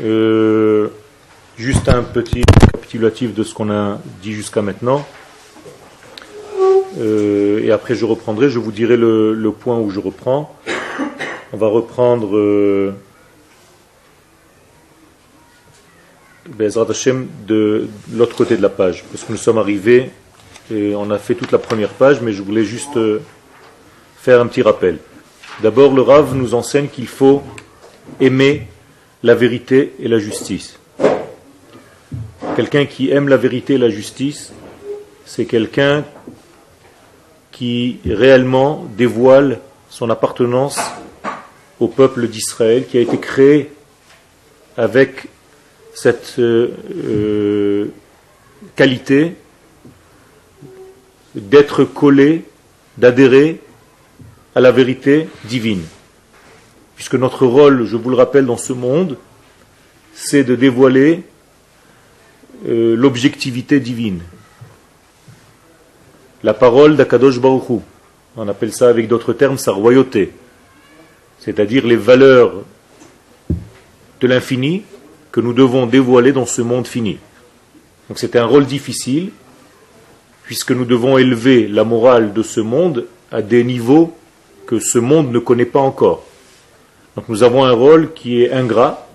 Euh, juste un petit récapitulatif de ce qu'on a dit jusqu'à maintenant. Euh, et après je reprendrai, je vous dirai le, point où je reprends. On va reprendre euh, de l'autre côté de la page, parce que nous sommes arrivés et on a fait toute la première page, mais je voulais juste euh, faire un petit rappel. D'abord, le Rav nous enseigne qu'il faut aimer la vérité et la justice. Quelqu'un qui aime la vérité et la justice, c'est quelqu'un qui réellement dévoile son appartenance au peuple d'Israël qui a été créé avec cette euh, euh, qualité d'être collé, d'adhérer à la vérité divine. Puisque notre rôle, je vous le rappelle, dans ce monde, c'est de dévoiler euh, l'objectivité divine. La parole d'Akadosh Baruch On appelle ça avec d'autres termes sa royauté. C'est-à-dire les valeurs de l'infini que nous devons dévoiler dans ce monde fini. Donc c'est un rôle difficile, puisque nous devons élever la morale de ce monde à des niveaux que ce monde ne connaît pas encore. Donc nous avons un rôle qui est ingrat,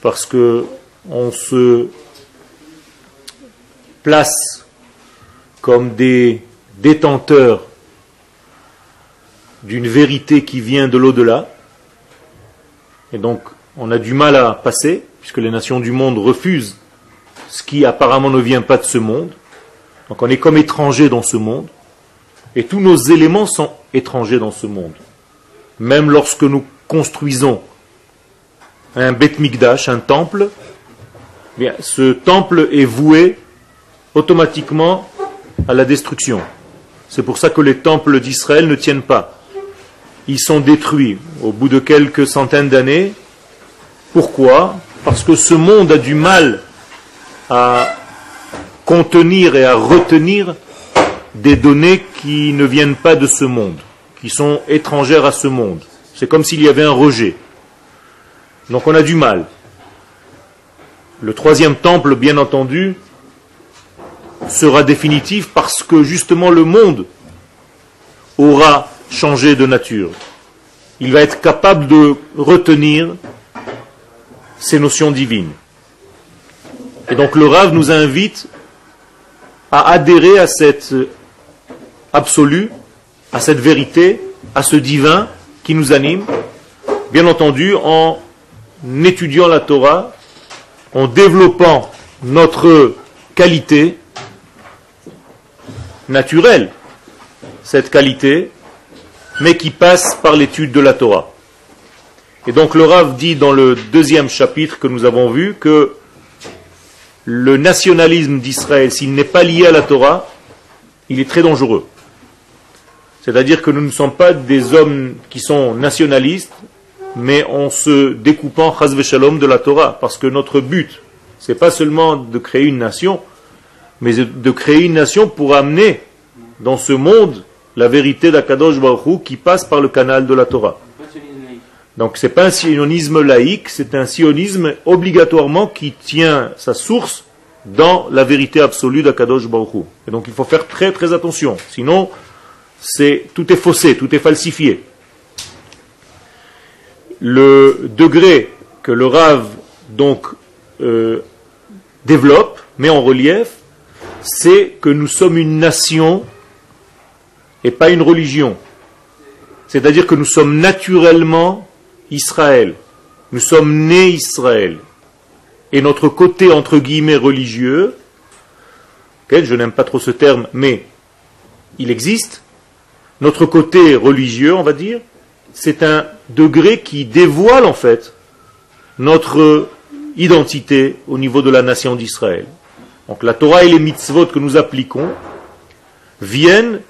parce que on se place comme des détenteurs d'une vérité qui vient de l'au-delà, et donc on a du mal à passer, puisque les nations du monde refusent ce qui apparemment ne vient pas de ce monde. Donc on est comme étranger dans ce monde, et tous nos éléments sont étrangers dans ce monde. Même lorsque nous construisons un Beth Mikdash, un temple, eh ce temple est voué automatiquement à la destruction. C'est pour ça que les temples d'Israël ne tiennent pas. Ils sont détruits au bout de quelques centaines d'années. Pourquoi? Parce que ce monde a du mal à contenir et à retenir des données qui ne viennent pas de ce monde, qui sont étrangères à ce monde. C'est comme s'il y avait un rejet. Donc on a du mal. Le troisième temple, bien entendu, sera définitif parce que justement le monde aura changé de nature. Il va être capable de retenir ces notions divines. Et donc le Rav nous invite à adhérer à cette absolu, à cette vérité, à ce divin qui nous anime, bien entendu en étudiant la Torah, en développant notre qualité naturelle, cette qualité, mais qui passe par l'étude de la Torah. Et donc le Rav dit dans le deuxième chapitre que nous avons vu que le nationalisme d'Israël, s'il n'est pas lié à la Torah, il est très dangereux. C'est-à-dire que nous ne sommes pas des hommes qui sont nationalistes, mais en se découpant shalom de la Torah, parce que notre but, c'est pas seulement de créer une nation, mais de créer une nation pour amener dans ce monde la vérité d'Akadosh Baruch qui passe par le canal de la Torah. Donc ce n'est pas un sionisme laïque, c'est un sionisme obligatoirement qui tient sa source dans la vérité absolue d'Akadosh Baruch Et donc il faut faire très très attention, sinon c'est tout est faussé, tout est falsifié le degré que le Rav donc euh, développe, met en relief, c'est que nous sommes une nation et pas une religion. C'est-à-dire que nous sommes naturellement Israël. Nous sommes nés Israël. Et notre côté, entre guillemets, religieux, je n'aime pas trop ce terme, mais il existe, notre côté religieux, on va dire, c'est un degré qui dévoile en fait notre identité au niveau de la nation d'Israël. Donc la Torah et les mitzvot que nous appliquons viennent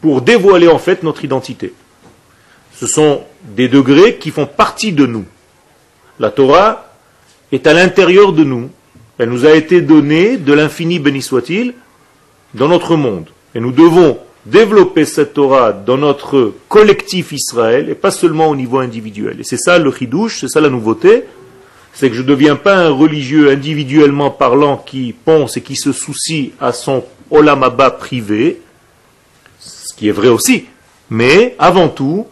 pour dévoiler en fait notre identité. Ce sont des degrés qui font partie de nous. La Torah est à l'intérieur de nous. Elle nous a été donnée de l'infini béni soit-il dans notre monde. Et nous devons développer cette Torah dans notre collectif Israël et pas seulement au niveau individuel. Et c'est ça le chidouche, c'est ça la nouveauté, c'est que je ne deviens pas un religieux individuellement parlant qui pense et qui se soucie à son olamaba privé, ce qui est vrai aussi, mais avant tout,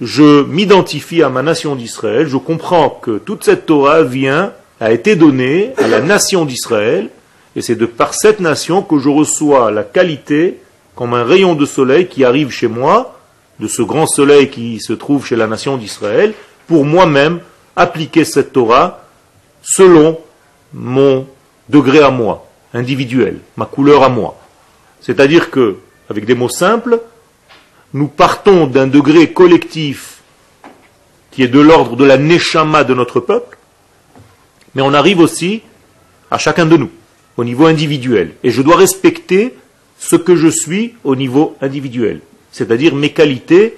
je m'identifie à ma nation d'Israël, je comprends que toute cette Torah vient, a été donnée à la nation d'Israël, et c'est de par cette nation que je reçois la qualité comme un rayon de soleil qui arrive chez moi, de ce grand soleil qui se trouve chez la nation d'Israël, pour moi-même appliquer cette Torah selon mon degré à moi, individuel, ma couleur à moi. C'est-à-dire que, avec des mots simples, nous partons d'un degré collectif qui est de l'ordre de la neshama de notre peuple, mais on arrive aussi à chacun de nous, au niveau individuel. Et je dois respecter ce que je suis au niveau individuel, c'est-à-dire mes qualités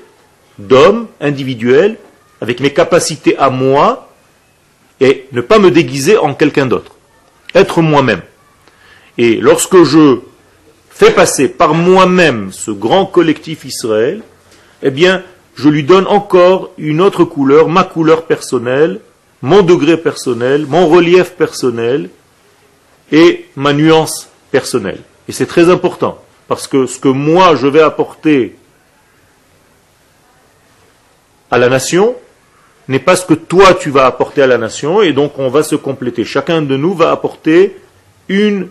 d'homme individuel, avec mes capacités à moi, et ne pas me déguiser en quelqu'un d'autre. Être moi-même. Et lorsque je fait passer par moi-même ce grand collectif Israël, eh bien, je lui donne encore une autre couleur, ma couleur personnelle, mon degré personnel, mon relief personnel et ma nuance personnelle. Et c'est très important, parce que ce que moi je vais apporter à la nation n'est pas ce que toi tu vas apporter à la nation, et donc on va se compléter. Chacun de nous va apporter une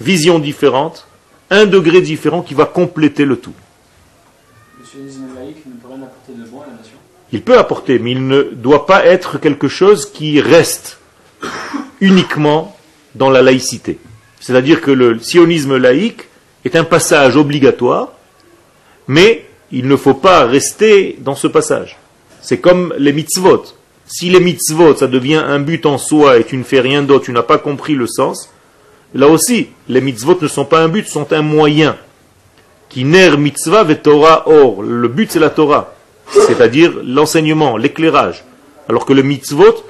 vision différente un degré différent qui va compléter le tout. Il peut apporter, mais il ne doit pas être quelque chose qui reste uniquement dans la laïcité. C'est-à-dire que le sionisme laïque est un passage obligatoire, mais il ne faut pas rester dans ce passage. C'est comme les mitzvot. Si les mitzvot, ça devient un but en soi et tu ne fais rien d'autre, tu n'as pas compris le sens, Là aussi, les mitzvot ne sont pas un but, sont un moyen. Qui ner mitzvah ve Torah or. Le but c'est la Torah, c'est-à-dire l'enseignement, l'éclairage. Alors que les mitzvot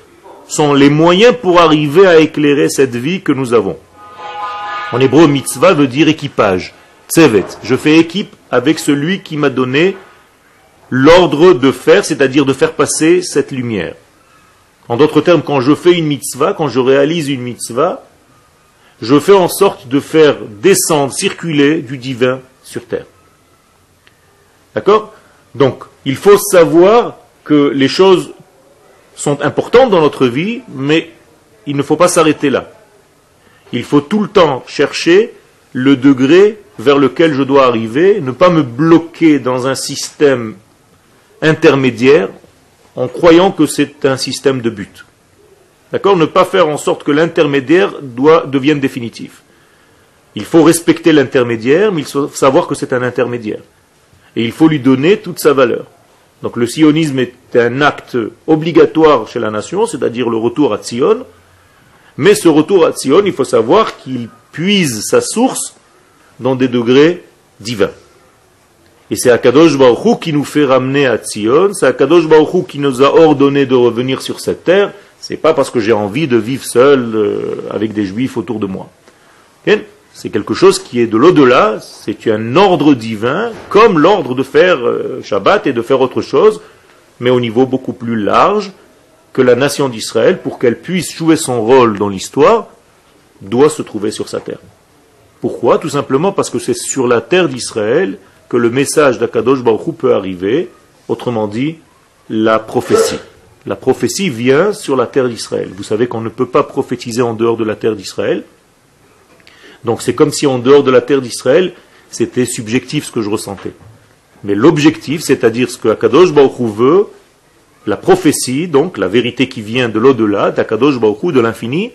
sont les moyens pour arriver à éclairer cette vie que nous avons. En hébreu, mitzvah veut dire équipage. Tsevet. Je fais équipe avec celui qui m'a donné l'ordre de faire, c'est-à-dire de faire passer cette lumière. En d'autres termes, quand je fais une mitzvah, quand je réalise une mitzvah, je fais en sorte de faire descendre, circuler du divin sur terre. D'accord? Donc, il faut savoir que les choses sont importantes dans notre vie, mais il ne faut pas s'arrêter là. Il faut tout le temps chercher le degré vers lequel je dois arriver, ne pas me bloquer dans un système intermédiaire en croyant que c'est un système de but. D'accord? Ne pas faire en sorte que l'intermédiaire devienne définitif. Il faut respecter l'intermédiaire, mais il faut savoir que c'est un intermédiaire. Et il faut lui donner toute sa valeur. Donc le sionisme est un acte obligatoire chez la nation, c'est-à-dire le retour à Sion. Mais ce retour à Sion, il faut savoir qu'il puise sa source dans des degrés divins. Et c'est Akadosh Baruch qui nous fait ramener à Sion, c'est Akadosh Baruch qui nous a ordonné de revenir sur cette terre, c'est pas parce que j'ai envie de vivre seul euh, avec des juifs autour de moi. C'est quelque chose qui est de l'au-delà, c'est un ordre divin, comme l'ordre de faire euh, Shabbat et de faire autre chose, mais au niveau beaucoup plus large que la nation d'Israël, pour qu'elle puisse jouer son rôle dans l'histoire, doit se trouver sur sa terre. Pourquoi? Tout simplement parce que c'est sur la terre d'Israël que le message d'Akadosh Baruch peut arriver, autrement dit, la prophétie. La prophétie vient sur la terre d'Israël. Vous savez qu'on ne peut pas prophétiser en dehors de la terre d'Israël. Donc c'est comme si en dehors de la terre d'Israël, c'était subjectif ce que je ressentais. Mais l'objectif, c'est-à-dire ce que Akadosh Baruch veut, la prophétie, donc la vérité qui vient de l'au-delà, d'Akadosh Baruch de l'infini,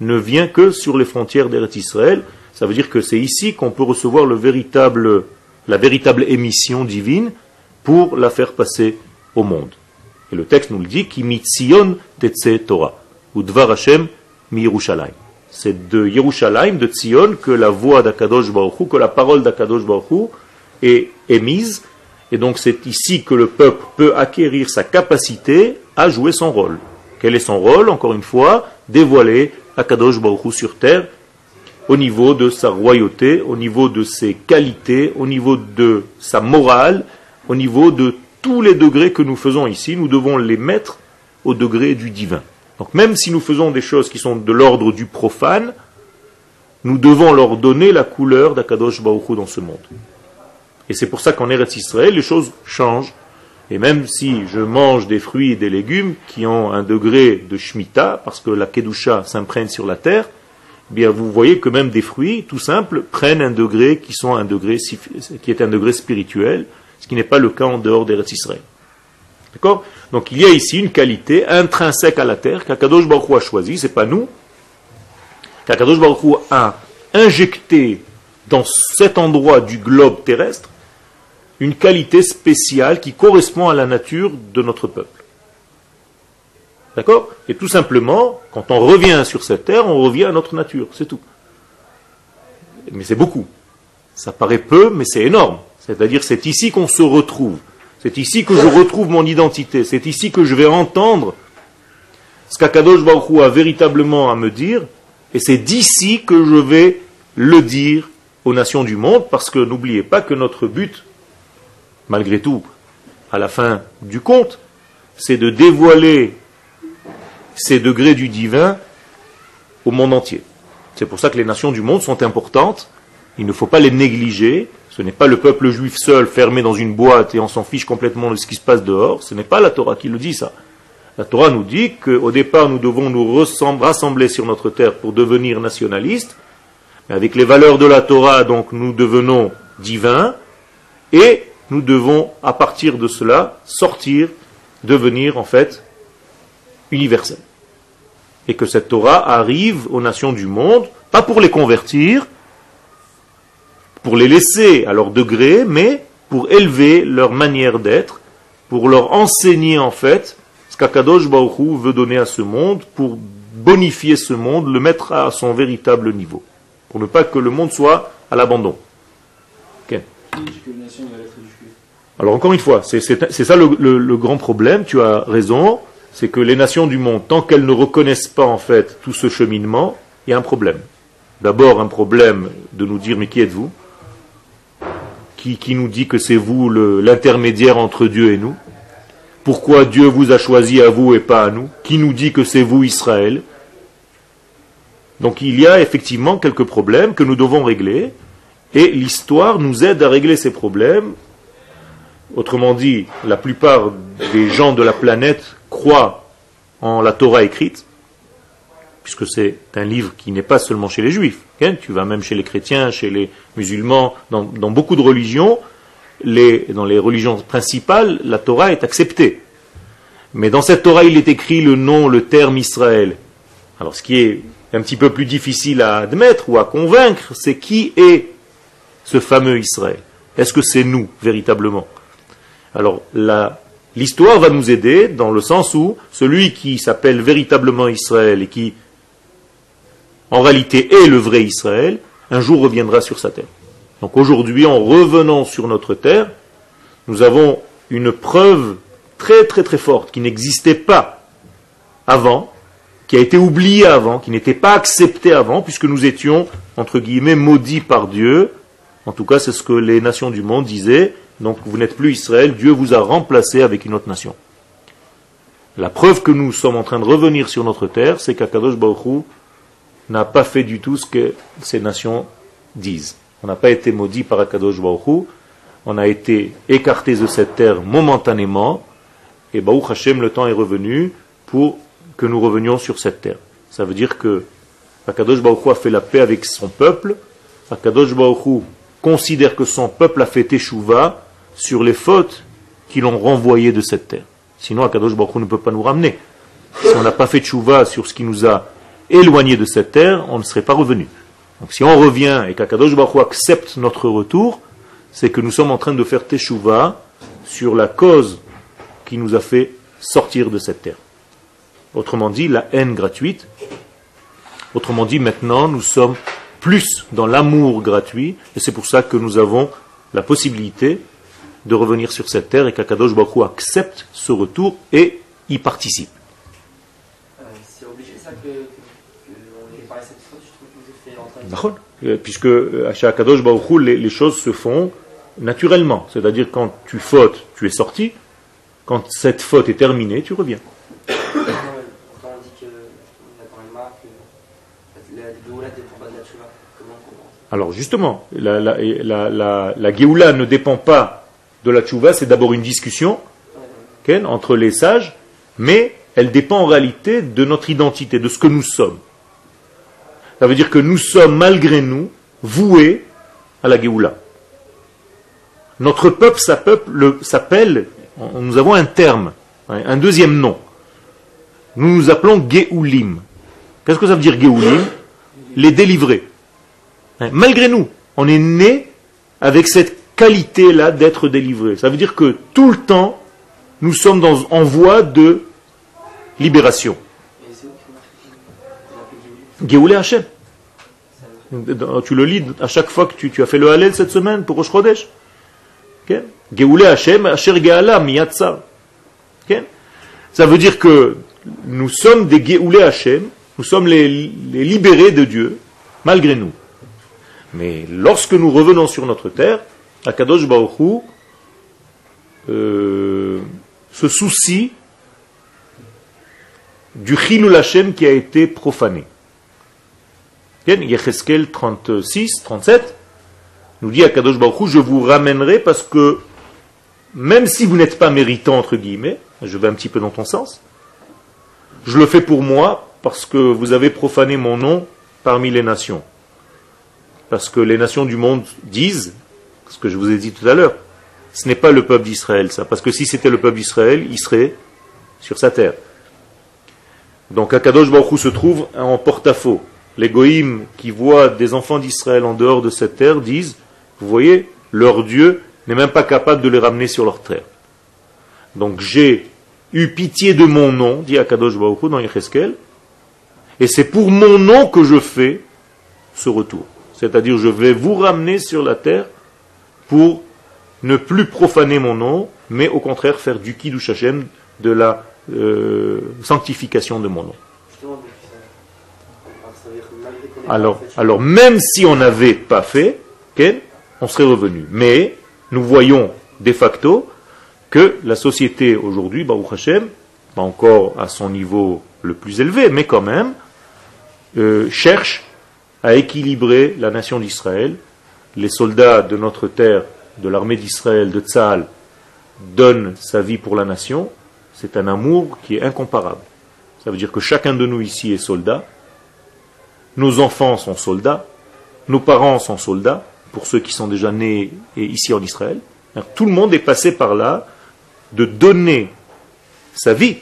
ne vient que sur les frontières d'Eretz Israël. Ça veut dire que c'est ici qu'on peut recevoir la véritable émission divine pour la faire passer au monde. Et le texte nous le dit, qui mitzion tetse Torah, ou dvar Hashem mi Yerushalayim. C'est de Yerushalayim, de Tzion, que la voix d'Akadosh Baruch que la parole d'Akadosh Baruch est émise. Et donc c'est ici que le peuple peut acquérir sa capacité à jouer son rôle. Quel est son rôle Encore une fois, dévoiler Akadosh Baruch sur terre au niveau de sa royauté, au niveau de ses qualités, au niveau de sa morale, au niveau de tous les degrés que nous faisons ici, nous devons les mettre au degré du divin. Donc même si nous faisons des choses qui sont de l'ordre du profane, nous devons leur donner la couleur d'Akadosh Baruch dans ce monde. Et c'est pour ça qu'en Eretz Israël, les choses changent. Et même si je mange des fruits et des légumes qui ont un degré de Shemitah, parce que la Kedusha s'imprègne sur la terre, eh bien vous voyez que même des fruits, tout simples, prennent un degré qui, sont un degré, qui est un degré spirituel, ce qui n'est pas le cas en dehors d'Eretz Israël. D'accord? Donc il y a ici une qualité intrinsèque à la terre qu'Akadosh Baruch Hu a choisi, c'est pas nous, qu'Akadosh Baruch a injecté dans cet endroit du globe terrestre une qualité spéciale qui correspond à la nature de notre peuple. D'accord? Et tout simplement, quand on revient sur cette terre, on revient à notre nature, c'est tout. Mais c'est beaucoup. Ça paraît peu, mais c'est énorme. C'est-à-dire, c'est ici qu'on se retrouve. C'est ici que je retrouve mon identité. C'est ici que je vais entendre ce qu'Akadosh Baruch a véritablement à me dire. Et c'est d'ici que je vais le dire aux nations du monde, parce que n'oubliez pas que notre but, malgré tout, à la fin du compte, c'est de dévoiler ces degrés du divin au monde entier. C'est pour ça que les nations du monde sont importantes. Il ne faut pas les négliger. Ce n'est pas le peuple juif seul fermé dans une boîte et on s'en fiche complètement de ce qui se passe dehors. Ce n'est pas la Torah qui le dit ça. La Torah nous dit qu'au départ, nous devons nous rassembler sur notre terre pour devenir nationalistes. Mais avec les valeurs de la Torah, donc, nous devenons divins. Et nous devons, à partir de cela, sortir, devenir, en fait, universels. Et que cette Torah arrive aux nations du monde, pas pour les convertir, pour les laisser à leur degré, mais pour élever leur manière d'être, pour leur enseigner en fait ce qu'Akadosh Baruch veut donner à ce monde, pour bonifier ce monde, le mettre à son véritable niveau, pour ne pas que le monde soit à l'abandon. Alors encore une fois, c'est ça le, grand problème, tu as raison, c'est que les nations du monde, tant qu'elles ne reconnaissent pas en fait tout ce cheminement, il y a un problème. D'abord un problème de nous dire mais qui êtes-vous? Qui, nous dit que c'est vous l'intermédiaire entre Dieu et nous? Pourquoi Dieu vous a choisi à vous et pas à nous? Qui nous dit que c'est vous Israël? Donc il y a effectivement quelques problèmes que nous devons régler et l'histoire nous aide à régler ces problèmes. Autrement dit, la plupart des gens de la planète croient en la Torah écrite, puisque c'est un livre qui n'est pas seulement chez les juifs. tu vas même chez les chrétiens, chez les musulmans, dans, beaucoup de religions, dans les religions principales, la Torah est acceptée. Mais dans cette Torah, il est écrit le nom, le terme Israël. Alors ce qui est un petit peu plus difficile à admettre ou à convaincre, c'est qui est ce fameux Israël? Est-ce que c'est nous, véritablement? Alors l'histoire va nous aider dans le sens où celui qui s'appelle véritablement Israël et qui en réalité est le vrai Israël, un jour reviendra sur sa terre. Donc aujourd'hui, en revenant sur notre terre, nous avons une preuve très très très forte qui n'existait pas avant, qui a été oubliée avant, qui n'était pas acceptée avant, puisque nous étions, entre guillemets, maudits par Dieu. En tout cas, c'est ce que les nations du monde disaient. Donc vous n'êtes plus Israël, Dieu vous a remplacé avec une autre nation. La preuve que nous sommes en train de revenir sur notre terre, c'est qu'Akadosh Baruch n'a pas fait du tout ce que ces nations disent. On n'a pas été maudit par Akadosh Baruch on a été écartés de cette terre momentanément, et Baruch Hashem, le temps est revenu pour que nous revenions sur cette terre. Ça veut dire que Akadosh Baruch a fait la paix avec son peuple, Akadosh Baruch considère que son peuple a fait teshuva sur les fautes qui l'ont renvoyé de cette terre. Sinon, Akadosh Baruch ne peut pas nous ramener. Si on n'a pas fait teshuva sur ce qui nous a éloigné de cette terre, on ne serait pas revenu. Donc si on revient et qu'Akadosh Baruch accepte notre retour, c'est que nous sommes en train de faire teshuva sur la cause qui nous a fait sortir de cette terre. Autrement dit, la haine gratuite. Autrement dit, maintenant, nous sommes plus dans l'amour gratuit, et c'est pour ça que nous avons la possibilité de revenir sur cette terre et qu'Akadosh Baruch accepte ce retour et y participe. Euh, puisque euh, à Akadosh Baruch les, les choses se font naturellement. C'est-à-dire quand tu fautes, tu es sorti. Quand cette faute est terminée, tu reviens. dit que la Géoula dépend pas de la Tchouva. Alors justement, la, la, ne dépend pas de la Tchouva, c'est d'abord une discussion entre les sages, mais elle dépend en réalité de notre identité, de ce que nous sommes. Ça veut dire que nous sommes, malgré nous, voués à la Géoula. Notre peuple s'appelle, nous avons un terme, un deuxième nom. Nous nous appelons Géoulim. Qu'est-ce que ça veut dire Géoulim? Les délivrer. Malgré nous, on est né avec cette qualité-là d'être délivré. Ça veut dire que tout le temps, nous sommes dans, en voie de libération. Géoulé Hachem. Tu le lis à chaque fois que tu, as fait le Hallel cette semaine pour Rosh Chodesh. Géoulé Hachem, Asher Geala. Ça veut dire que nous sommes des Géoulé Hachem, nous sommes les, libérés de Dieu, malgré nous. Mais lorsque nous revenons sur notre terre, Akadosh Baruch euh, se soucie du Chilul Hashem qui a été profané. Yecheskel 36, 37 nous dit à Kadosh Baruch je vous ramènerai parce que même si vous n'êtes pas méritant, entre guillemets, je vais un petit peu dans ton sens, je le fais pour moi parce que vous avez profané mon nom parmi les nations. Parce que les nations du monde disent, ce que je vous ai dit tout à l'heure, ce n'est pas le peuple d'Israël, ça. Parce que si c'était le peuple d'Israël, il serait sur sa terre. Donc Akadosh Baruch se trouve en porte-à-faux. Les goïms qui voient des enfants d'Israël en dehors de cette terre disent, vous voyez, leur Dieu n'est même pas capable de les ramener sur leur terre. Donc j'ai eu pitié de mon nom, dit Akadosh Baruch dans Yecheskel, et c'est pour mon nom que je fais ce retour. C'est-à-dire je vais vous ramener sur la terre pour ne plus profaner mon nom, mais au contraire faire du Kiddush Hashem, de la euh, sanctification de mon nom. Alors, même si on n'avait pas fait, on serait revenu. Mais nous voyons de facto que la société aujourd'hui, Baruch Hashem, pas encore à son niveau le plus élevé, mais quand même, euh, cherche à équilibrer la nation d'Israël. Les soldats de notre terre, de l'armée d'Israël, de Tzahal, donnent sa vie pour la nation. C'est un amour qui est incomparable. Ça veut dire que chacun de nous ici est soldat. Nos enfants sont soldats. Nos parents sont soldats, pour ceux qui sont déjà nés ici en Israël. Tout le monde est passé par là de donner sa vie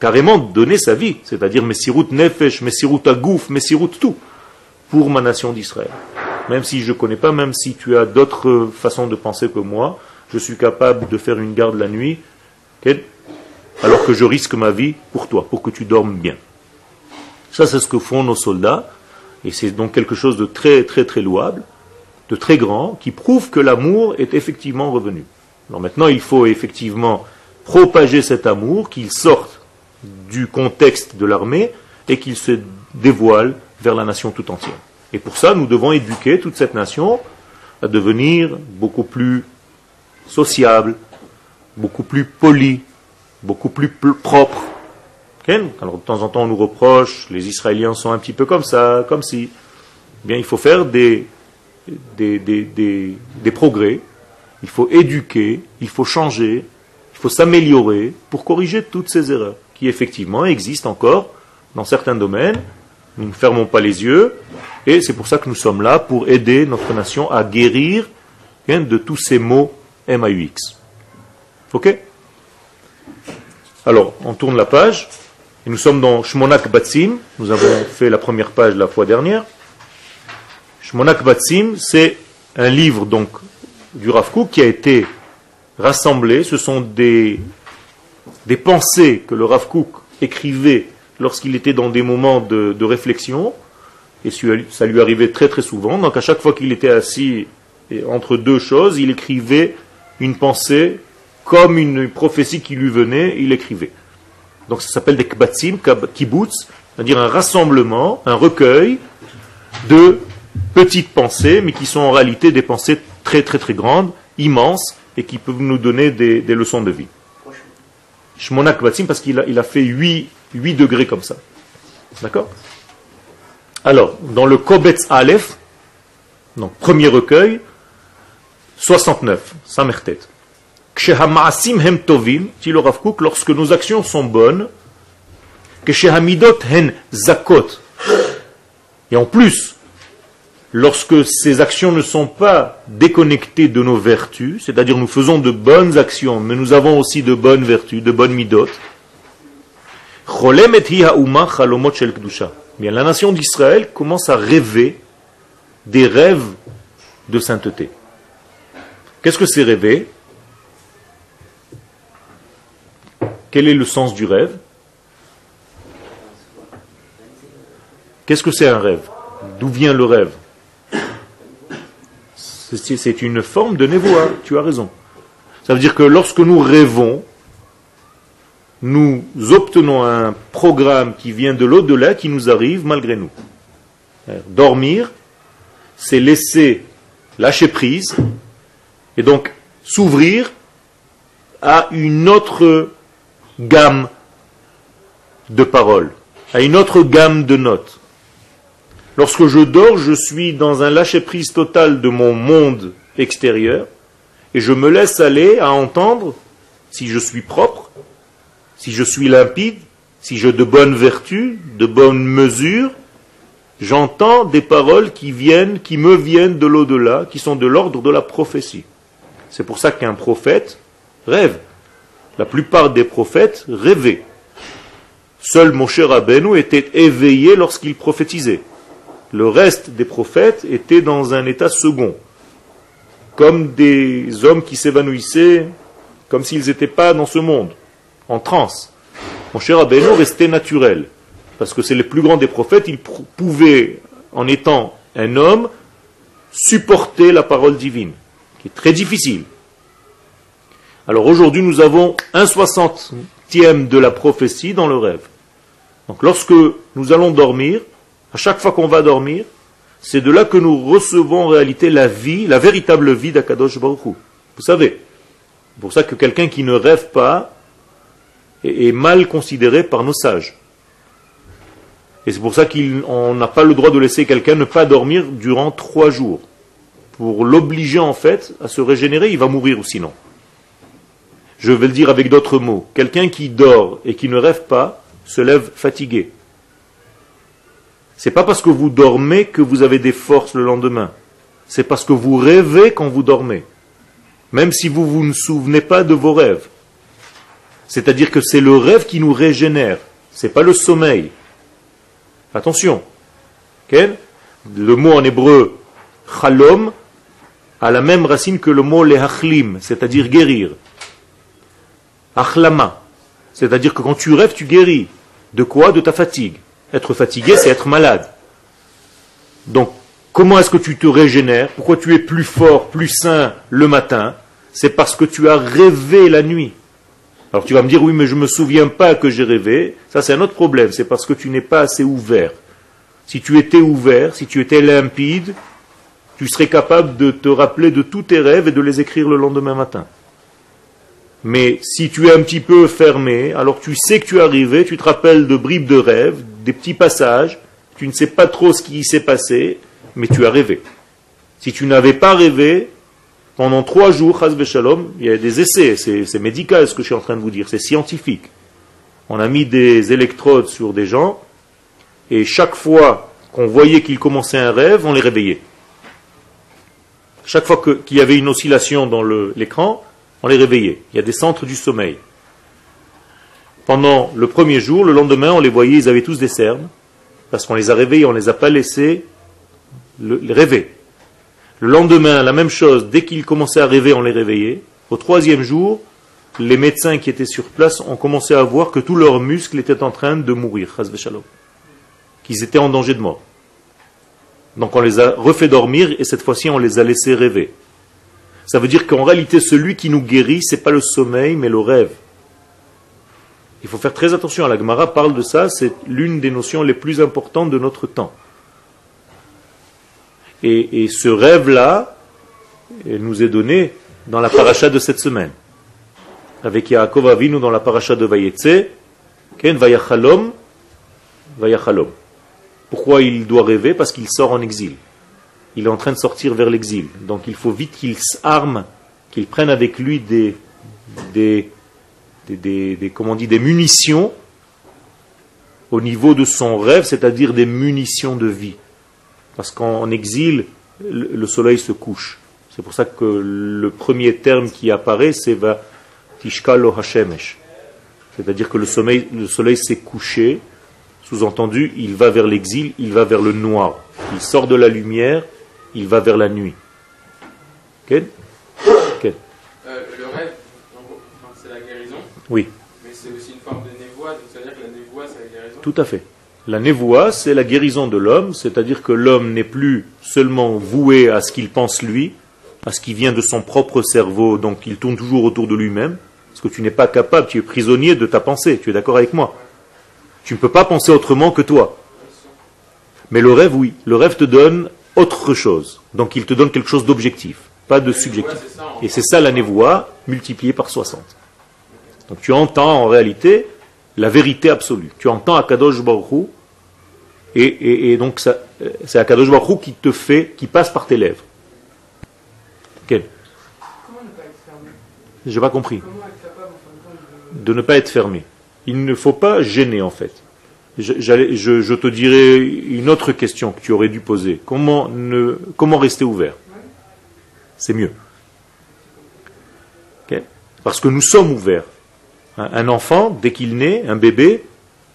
carrément donner sa vie, c'est-à-dire Messirut Nefesh, Messirut Agouf, Messirut tout, pour ma nation d'Israël. Même si je ne connais pas, même si tu as d'autres façons de penser que moi, je suis capable de faire une garde la nuit, alors que je risque ma vie pour toi, pour que tu dormes bien. Ça, c'est ce que font nos soldats, et c'est donc quelque chose de très, très, très louable, de très grand, qui prouve que l'amour est effectivement revenu. Alors maintenant, il faut effectivement propager cet amour, qu'il sorte du contexte de l'armée et qu'il se dévoile vers la nation tout entière. Et pour ça, nous devons éduquer toute cette nation à devenir beaucoup plus sociable, beaucoup plus poli, beaucoup plus propre. Alors de temps en temps on nous reproche, les Israéliens sont un petit peu comme ça, comme si. Eh bien, il faut faire des, progrès, il faut éduquer, il faut changer, il faut s'améliorer pour corriger toutes ces erreurs qui effectivement existe encore dans certains domaines. Nous ne fermons pas les yeux, et c'est pour ça que nous sommes là, pour aider notre nation à guérir hein, de tous ces mots MAUX. Ok? Alors, on tourne la page, et nous sommes dans Shmonak Batsim, nous avons fait la première page la fois dernière. Shmonak Batsim, c'est un livre donc du Rav qui a été rassemblé, ce sont des des pensées que le Rav Kook écrivait lorsqu'il était dans des moments de, réflexion, et ça lui arrivait très très souvent, donc à chaque fois qu'il était assis entre deux choses, il écrivait une pensée comme une prophétie qui lui venait, il écrivait. Donc ça s'appelle des kbatsim, kibbutz, c'est-à-dire un rassemblement, un recueil de petites pensées, mais qui sont en réalité des pensées très très très grandes, immenses, et qui peuvent nous donner des leçons de vie. Shmonak Batim parce qu'il a, fait 8, 8 degrés comme ça. D'accord? Alors, dans le Kobetz Aleph, donc premier recueil, 69, Samertet. Kshehamaasim hem tovim, Kook, lorsque nos actions sont bonnes, Kshehamidot hen zakot. Et en plus, lorsque ces actions ne sont pas déconnectées de nos vertus, c'est-à-dire nous faisons de bonnes actions, mais nous avons aussi de bonnes vertus, de bonnes midot, Cholem et hi ha'uma chalomot shel kedusha. Bien, la nation d'Israël commence à rêver des rêves de sainteté. Qu'est-ce que c'est rêver? Quel est le sens du rêve? Qu'est-ce que c'est un rêve? D'où vient le rêve? C'est une forme de névoa, tu as raison. Ça veut dire que lorsque nous rêvons, nous obtenons un programme qui vient de l'au-delà qui nous arrive malgré nous. Dormir, c'est laisser lâcher prise et donc s'ouvrir à une autre gamme de paroles, à une autre gamme de notes. Lorsque je dors, je suis dans un lâcher-prise total de mon monde extérieur et je me laisse aller à entendre, si je suis propre, si je suis limpide, si j'ai de bonnes vertus, de bonnes mesures, j'entends des paroles qui viennent, qui me viennent de l'au-delà, qui sont de l'ordre de la prophétie. C'est pour ça qu'un prophète rêve. La plupart des prophètes rêvaient. Seul mon cher Rabbeinu était éveillé lorsqu'il prophétisait. Le reste des prophètes étaient dans un état second, comme des hommes qui s'évanouissaient, comme s'ils n'étaient pas dans ce monde, en transe. Mon cher Rabbeinu restait naturel, parce que c'est le plus grand des prophètes, il pouvait, en étant un homme, supporter la parole divine, qui est très difficile. Alors aujourd'hui, nous avons un soixantième de la prophétie dans le rêve. Donc lorsque nous allons dormir, à chaque fois qu'on va dormir, c'est de là que nous recevons en réalité la vie, la véritable vie d'Akadosh Baruch Hu. Vous savez, c'est pour ça que quelqu'un qui ne rêve pas est, est mal considéré par nos sages. Et c'est pour ça qu'on n'a pas le droit de laisser quelqu'un ne pas dormir durant trois jours. Pour l'obliger en fait à se régénérer, il va mourir ou sinon. Je vais le dire avec d'autres mots. Quelqu'un qui dort et qui ne rêve pas se lève fatigué. C'est pas parce que vous dormez que vous avez des forces le lendemain. C'est parce que vous rêvez quand vous dormez. Même si vous, vous ne souvenez pas de vos rêves. C'est-à-dire que c'est le rêve qui nous régénère. C'est pas le sommeil. Attention. Le mot en hébreu chalom a la même racine que le mot lehachlim, c'est-à-dire guérir. Achlama, c'est-à-dire que quand tu rêves, tu guéris. De quoi? De ta fatigue. Être fatigué, c'est être malade. Donc, comment est-ce que tu te régénères? Pourquoi tu es plus fort, plus sain le matin? C'est parce que tu as rêvé la nuit. Alors tu vas me dire, oui, mais je ne me souviens pas que j'ai rêvé. Ça, c'est un autre problème. C'est parce que tu n'es pas assez ouvert. Si tu étais ouvert, si tu étais limpide, tu serais capable de te rappeler de tous tes rêves et de les écrire le lendemain matin. Mais si tu es un petit peu fermé, alors tu sais que tu es arrivé, tu te rappelles de bribes de rêve, des petits passages, tu ne sais pas trop ce qui s'est passé, mais tu as rêvé. Si tu n'avais pas rêvé, pendant trois jours, Shalom, il y a des essais, c'est médical ce que je suis en train de vous dire, c'est scientifique. On a mis des électrodes sur des gens, et chaque fois qu'on voyait qu'ils commençaient un rêve, on les réveillait. Chaque fois qu'il y avait une oscillation dans l'écran, on les réveillait. Il y a des centres du sommeil. Pendant le premier jour, le lendemain, on les voyait, ils avaient tous des cernes, parce qu'on les a réveillés, on ne les a pas laissés rêver. Le lendemain, la même chose, dès qu'ils commençaient à rêver, on les réveillait. Au troisième jour, les médecins qui étaient sur place ont commencé à voir que tous leurs muscles étaient en train de mourir, qu'ils étaient en danger de mort. Donc on les a refait dormir et cette fois-ci on les a laissés rêver. Ça veut dire qu'en réalité celui qui nous guérit, c'est pas le sommeil mais le rêve. Il faut faire très attention, la Gemara parle de ça, c'est l'une des notions les plus importantes de notre temps. Et, ce rêve-là il nous est donné dans la paracha de cette semaine. avec Yaakov Avinu dans la paracha de Vayetse, Ken Vayachalom, Vayachalom. Pourquoi il doit rêver? Parce qu'il sort en exil. Il est en train de sortir vers l'exil. Donc il faut vite qu'il s'arme, qu'il prenne avec lui des, des, des, comment on dit, des munitions au niveau de son rêve, c'est-à-dire des munitions de vie. Parce qu'en exil, le soleil se couche. C'est pour ça que le premier terme qui apparaît, c'est va tishkalo hashemesh. C'est-à-dire que le, sommeil, le soleil s'est couché, sous-entendu, il va vers l'exil, il va vers le noir. Il sort de la lumière, il va vers la nuit. Quel euh, Le rêve, c'est la guérison. Oui. Mais c'est aussi une forme de névoie, donc ça veut dire que la névoie, c'est la guérison. Tout à fait. La névoie, c'est la guérison de l'homme, c'est-à-dire que l'homme n'est plus seulement voué à ce qu'il pense lui, à ce qui vient de son propre cerveau, donc il tourne toujours autour de lui-même, parce que tu n'es pas capable, tu es prisonnier de ta pensée, tu es d'accord avec moi Tu ne peux pas penser autrement que toi. Mais le rêve, oui, le rêve te donne autre chose, donc il te donne quelque chose d'objectif, pas de subjectif. Et c'est ça la névoie multipliée par 60. Donc tu entends en réalité la vérité absolue. Tu entends Akadosh Baruch et, donc c'est Akadosh Baruch qui te fait, qui passe par tes lèvres. Quel Comment ne pas être fermé pas compris. De... ne pas être fermé. Il ne faut pas gêner en fait. Je, te dirais une autre question que tu aurais dû poser. Comment, ne, comment rester ouvert? C'est mieux. Parce que nous sommes ouverts. Un enfant, dès qu'il naît, un bébé,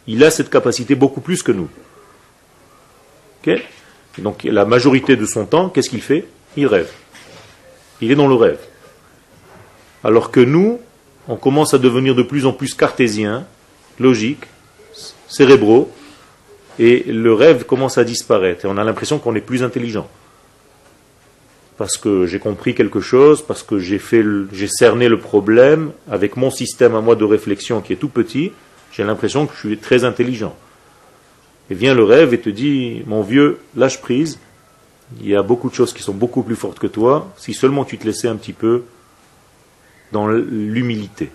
il a cette capacité beaucoup plus que nous. Donc la majorité de son temps, qu'est-ce qu'il fait? Il rêve. Il est dans le rêve. Alors que nous, on commence à devenir de plus en plus cartésiens, logiques, cérébraux, et le rêve commence à disparaître. Et on a l'impression qu'on est plus intelligent parce que j'ai compris quelque chose, parce que j'ai fait, j'ai cerné le problème avec mon système à moi de réflexion qui est tout petit, j'ai l'impression que je suis très intelligent. Et vient le rêve et te dit, mon vieux, lâche prise, il y a beaucoup de choses qui sont beaucoup plus fortes que toi, si seulement tu te laissais un petit peu dans l'humilité.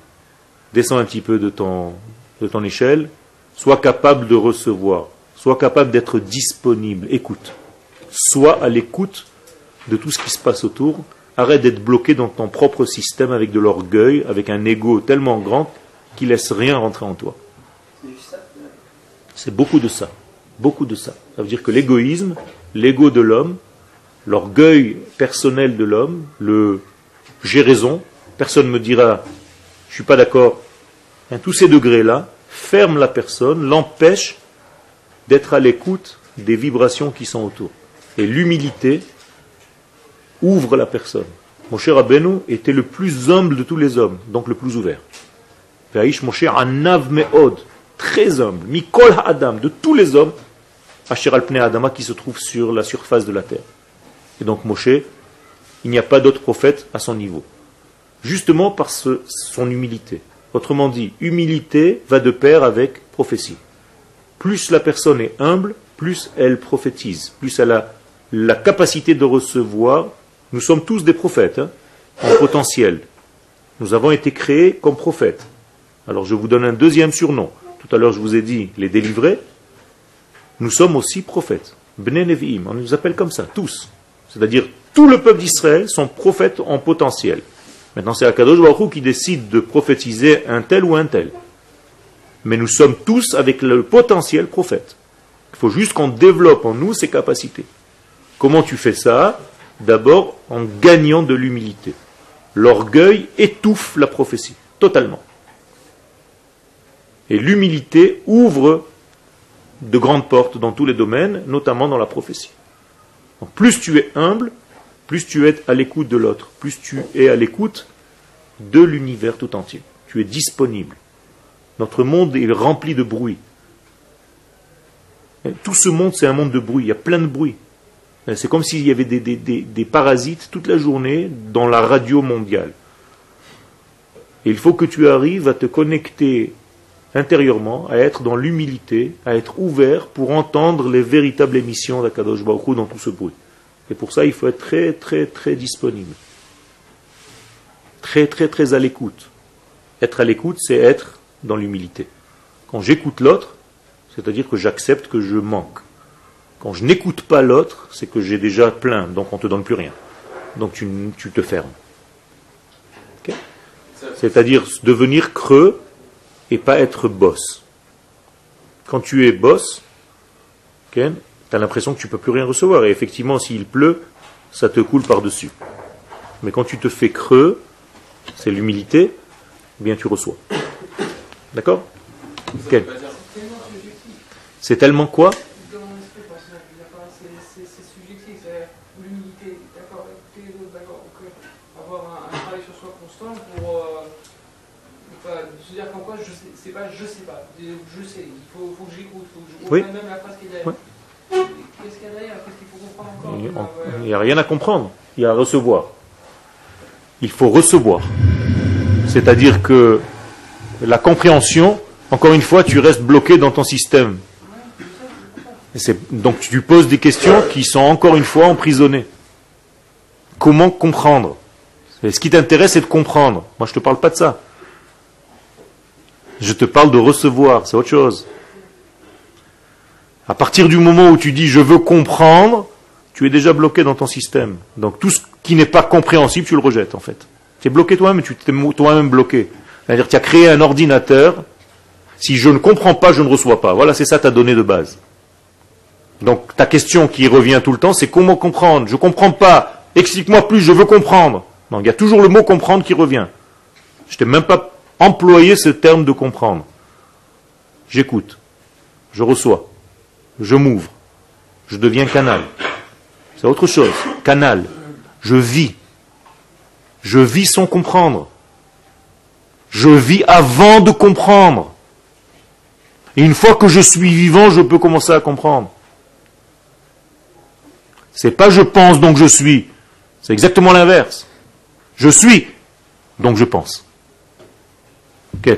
Descends un petit peu de ton, de ton échelle, sois capable de recevoir, sois capable d'être disponible, écoute. Sois à l'écoute de tout ce qui se passe autour. Arrête d'être bloqué dans ton propre système avec de l'orgueil, avec un ego tellement grand qu'il laisse rien rentrer en toi. C'est beaucoup de ça. Beaucoup de ça. Ça veut dire que l'égoïsme, l'ego de l'homme, l'orgueil personnel de l'homme, le j'ai raison, personne ne me dira je suis pas d'accord. Hein, tous ces degrés-là ferment la personne, l'empêchent d'être à l'écoute des vibrations qui sont autour. Et l'humilité, ouvre la personne. Moshe Rabbeinu était le plus humble de tous les hommes, donc le plus ouvert. Ve'aish Moshe anav me'od, très humble, mikol ha'adam, de tous les hommes, Asher al Adama qui se trouve sur la surface de la terre. Et donc Moshe, il n'y a pas d'autre prophète à son niveau. Justement par son humilité. Autrement dit, humilité va de pair avec prophétie. Plus la personne est humble, plus elle prophétise, plus elle a la capacité de recevoir nous sommes tous des prophètes, hein, en potentiel. Nous avons été créés comme prophètes. Alors je vous donne un deuxième surnom. Tout à l'heure, je vous ai dit les délivrés. Nous sommes aussi prophètes. Bnei Nevi'im, on nous appelle comme ça, tous. C'est-à-dire, tout le peuple d'Israël sont prophètes en potentiel. Maintenant, c'est Akadosh Baruch qui décide de prophétiser un tel ou un tel. Mais nous sommes tous avec le potentiel prophète. Il faut juste qu'on développe en nous ces capacités. Comment tu fais ça? D'abord en gagnant de l'humilité. L'orgueil étouffe la prophétie, totalement. Et l'humilité ouvre de grandes portes dans tous les domaines, notamment dans la prophétie. plus tu es humble, plus tu es à l'écoute de l'autre, plus tu es à l'écoute de l'univers tout entier. Tu es disponible. Notre monde est rempli de bruit. tout ce monde, c'est un monde de bruit. Il y a plein de bruit. Euh, c'est comme s'il y avait des, parasites toute la journée dans la radio mondiale. Et il faut que tu arrives à te connecter intérieurement, à être dans l'humilité, à être ouvert pour entendre les véritables émissions d'Akadosh Baruch dans tout ce bruit. Et pour ça, il faut être très, très, très disponible. Très, très, très à l'écoute. Être à l'écoute, c'est être dans l'humilité. Quand j'écoute l'autre, c'est-à-dire que j'accepte que je manque. Quand je n'écoute pas l'autre, c'est que j'ai déjà plein, donc on ne te donne plus rien. Donc tu, te fermes. C'est-à-dire devenir creux et pas être boss. Quand tu es boss, tu as l'impression que tu ne peux plus rien recevoir. Et effectivement, s'il pleut, ça te coule par-dessus. Mais quand tu te fais creux, c'est l'humilité, eh bien tu reçois. D'accord C'est tellement quoi Dans l'esprit personnel, il y a pas- c'est- c'est c'est subjectif, c'est l'humilité, d'accord, écouter les autres, d'accord, donc euh, avoir un, un travail sur soi constant pour euh, enfin, se dire qu'en quoi je sais, c'est pas je sais pas, je sais, il faut, faut que j'écoute, il faut que je Oui. comprenne même la phrase qui est derrière. Ouais. Qu'est-ce qu'il y a derrière? Qu'est-ce qu'il faut comprendre encore Il Ah, ouais. n'y a rien à comprendre, il y a à recevoir. Il faut recevoir. C'est-à-dire que la compréhension, encore une fois, tu restes bloqué dans ton système. Donc tu poses des questions qui sont encore une fois emprisonnées. Comment comprendre? Et Ce qui t'intéresse, c'est de comprendre. Moi, je ne te parle pas de ça. Je te parle de recevoir, c'est autre chose. À partir du moment où tu dis je veux comprendre, tu es déjà bloqué dans ton système. Donc tout ce qui n'est pas compréhensible, tu le rejettes en fait. Tu es bloqué toi-même, tu t'es toi-même bloqué. C'est-à-dire tu as créé un ordinateur. Si je ne comprends pas, je ne reçois pas. Voilà, c'est ça ta donnée de base. Donc ta question qui revient tout le temps, c'est comment comprendre? Je ne comprends pas. Explique-moi plus, je veux comprendre. Non, il y a toujours le mot comprendre qui revient. Je t'ai même pas employé ce terme de comprendre. J'écoute, je reçois, je m'ouvre, je deviens canal. C'est autre chose. Canal. Je vis. Je vis sans comprendre. Je vis avant de comprendre. Et une fois que je suis vivant, je peux commencer à comprendre. C'est pas je pense donc je suis. C'est exactement l'inverse. Je suis, donc je pense. Ok. Euh,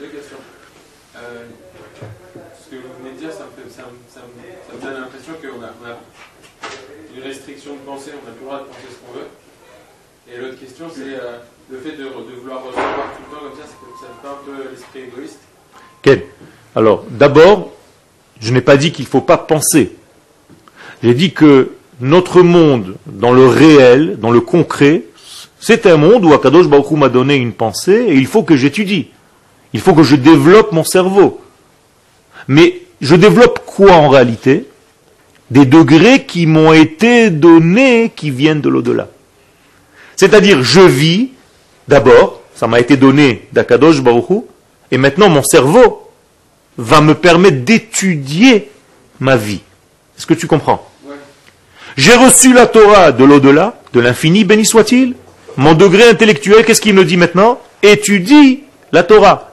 Deux questions. Euh, ce que vous venez de dire, ça me, fait, ça me, ça me, ça me donne l'impression qu'on a, on a une restriction de pensée, on n'a plus le droit de penser ce qu'on veut. Et l'autre question, c'est euh, le fait de, de vouloir recevoir tout le temps comme ça, ça, ça fait un peu l'esprit égoïste. Quel Alors, d'abord, je n'ai pas dit qu'il ne faut pas penser. J'ai dit que notre monde, dans le réel, dans le concret, c'est un monde où Akadosh Baruch Hu m'a donné une pensée et il faut que j'étudie. Il faut que je développe mon cerveau. Mais je développe quoi en réalité? Des degrés qui m'ont été donnés, qui viennent de l'au-delà. C'est-à-dire, je vis, d'abord, ça m'a été donné d'Akadosh Baruch Hu, et maintenant mon cerveau va me permettre d'étudier ma vie. Est-ce que tu comprends? Ouais. J'ai reçu la Torah de l'au-delà, de l'infini, béni soit-il. Mon degré intellectuel, qu'est-ce qu'il me dit maintenant Étudie la Torah.